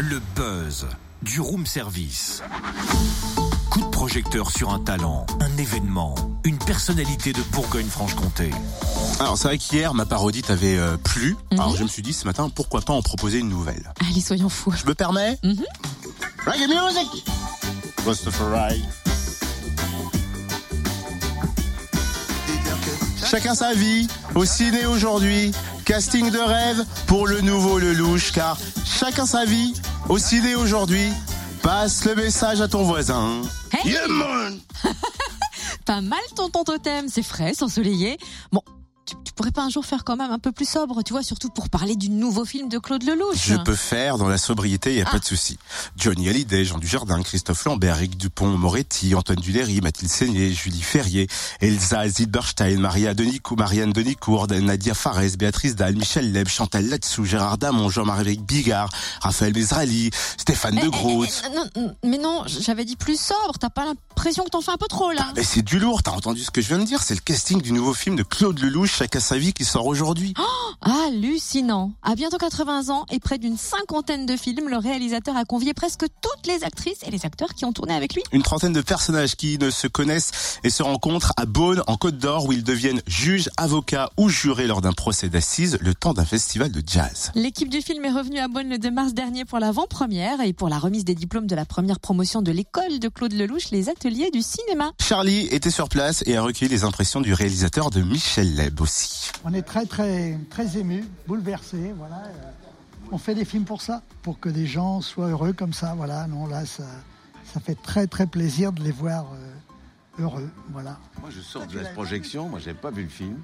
Le buzz du room service. Coup de projecteur sur un talent, un événement, une personnalité de Bourgogne-Franche-Comté. Alors c'est vrai qu'hier ma parodie t'avait euh, plu. Alors je me suis dit ce matin pourquoi pas en proposer une nouvelle? Allez, soyons fous. Je me permets? Mhm. Reggae music Christopher Wright. Chacun sa vie, au ciné aujourd'hui, casting de rêve pour le nouveau Lelouch, car chacun sa vie, au ciné aujourd'hui, passe le message à ton voisin. Hey Yeah, man Pas mal ton ton totem, c'est frais, c'est ensoleillé. Bon, pourrais pas un jour faire quand même un peu plus sobre, tu vois, surtout pour parler du nouveau film de Claude Lelouch. Je peux faire dans la sobriété, y a pas de souci. Johnny Hallyday, Jean Dujardin, Christophe Lambert, Eric Dupont, Moretti, Antoine Duléry, Mathilde Seigné, Julie Ferrier, Elsa Zilberstein, Maria Denicou, Marianne Denicourt, Nadia Fares, Béatrice Dalle, Michel Leb, Chantal Latsou, Gérard Damon, Jean-Marie Bigard, Raphaël Mesrali, Stéphane Eh, de eh, Groot. eh, non, non, mais non, j'avais dit plus sobre, t'as pas l'impression que t'en fais un peu trop là Mais c'est du lourd, t'as entendu ce que je viens de dire? C'est le casting du nouveau film de Claude Lelouch, Chacun sa vie, qui sort aujourd'hui. Hallucinant. À bientôt 80 ans et près d'une cinquantaine de films, le réalisateur a convié presque toutes les actrices et les acteurs qui ont tourné avec lui. Une trentaine de personnages qui ne se connaissent et se rencontrent à Beaune, en Côte d'Or, où ils deviennent juges, avocats ou jurés lors d'un procès d'assises, le temps d'un festival de jazz. L'équipe du film est revenue à Bonn le 2 mars dernier pour l'avant-première et pour la remise des diplômes de la première promotion de l'école de Claude Lelouch, les ateliers du cinéma. Charlie était sur place et a recueilli les impressions du réalisateur de Michel Leb aussi. On est très très très ému, bouleversé, voilà. Euh, On fait des films pour ça, pour que des gens soient heureux comme ça, voilà. Non, là, ça, ça fait très très plaisir de les voir euh, heureux, voilà. Moi, je sors de la projection, moi, j'ai pas vu le film.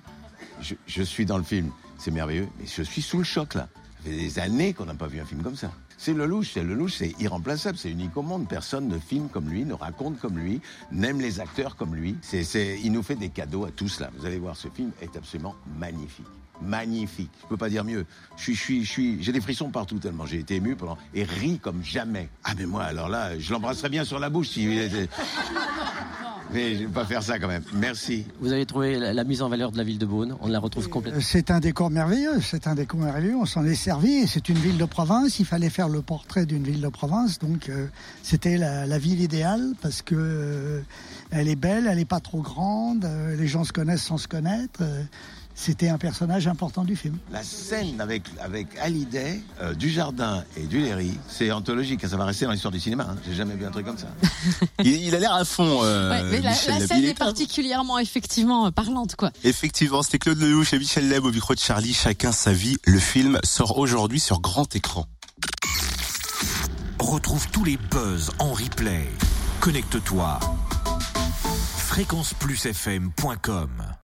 Je, je suis dans le film, c'est merveilleux, mais je suis sous le choc, là. Fait des années qu'on n'a pas vu un film comme ça. C'est Lelouch, c'est Lelouch, c'est irremplaçable, c'est unique au monde. Personne ne filme comme lui, ne raconte comme lui, n'aime les acteurs comme lui. C'est, c'est, il nous fait des cadeaux à tous, là. Vous allez voir, ce film est absolument magnifique. Magnifique. Je peux pas dire mieux. Je suis, je suis, je suis, j'ai des frissons partout tellement j'ai été ému pendant, et ri comme jamais. Ah, mais moi, alors là, je l'embrasserais bien sur la bouche si, mais je vais pas faire ça quand même. Merci. Vous avez trouvé la, la mise en valeur de la ville de Beaune, on la retrouve complètement. Euh, C'est un décor merveilleux, c'est un décor merveilleux, on s'en est servi, et c'est une ville de province, il fallait faire le portrait d'une ville de province, donc euh, c'était la, la ville idéale, parce que euh, elle est belle, elle n'est pas trop grande, euh, les gens se connaissent sans se connaître, euh, c'était un personnage important du film. La scène avec, avec Hallyday, euh, Dujardin et Duléry, c'est anthologique, ça va rester dans l'histoire du cinéma. Hein. J'ai jamais vu un truc comme ça. Il, il a l'air à fond, euh, Ouais, mais la, Michel la Leb. scène est- particulièrement effectivement euh, parlante, quoi. Effectivement, c'était Claude Lelouch et Michel Leb au micro de Charlie, chacun sa vie. Le film sort aujourd'hui sur grand écran. Retrouve tous les buzz en replay. Connecte-toi. fréquenceplusfm.com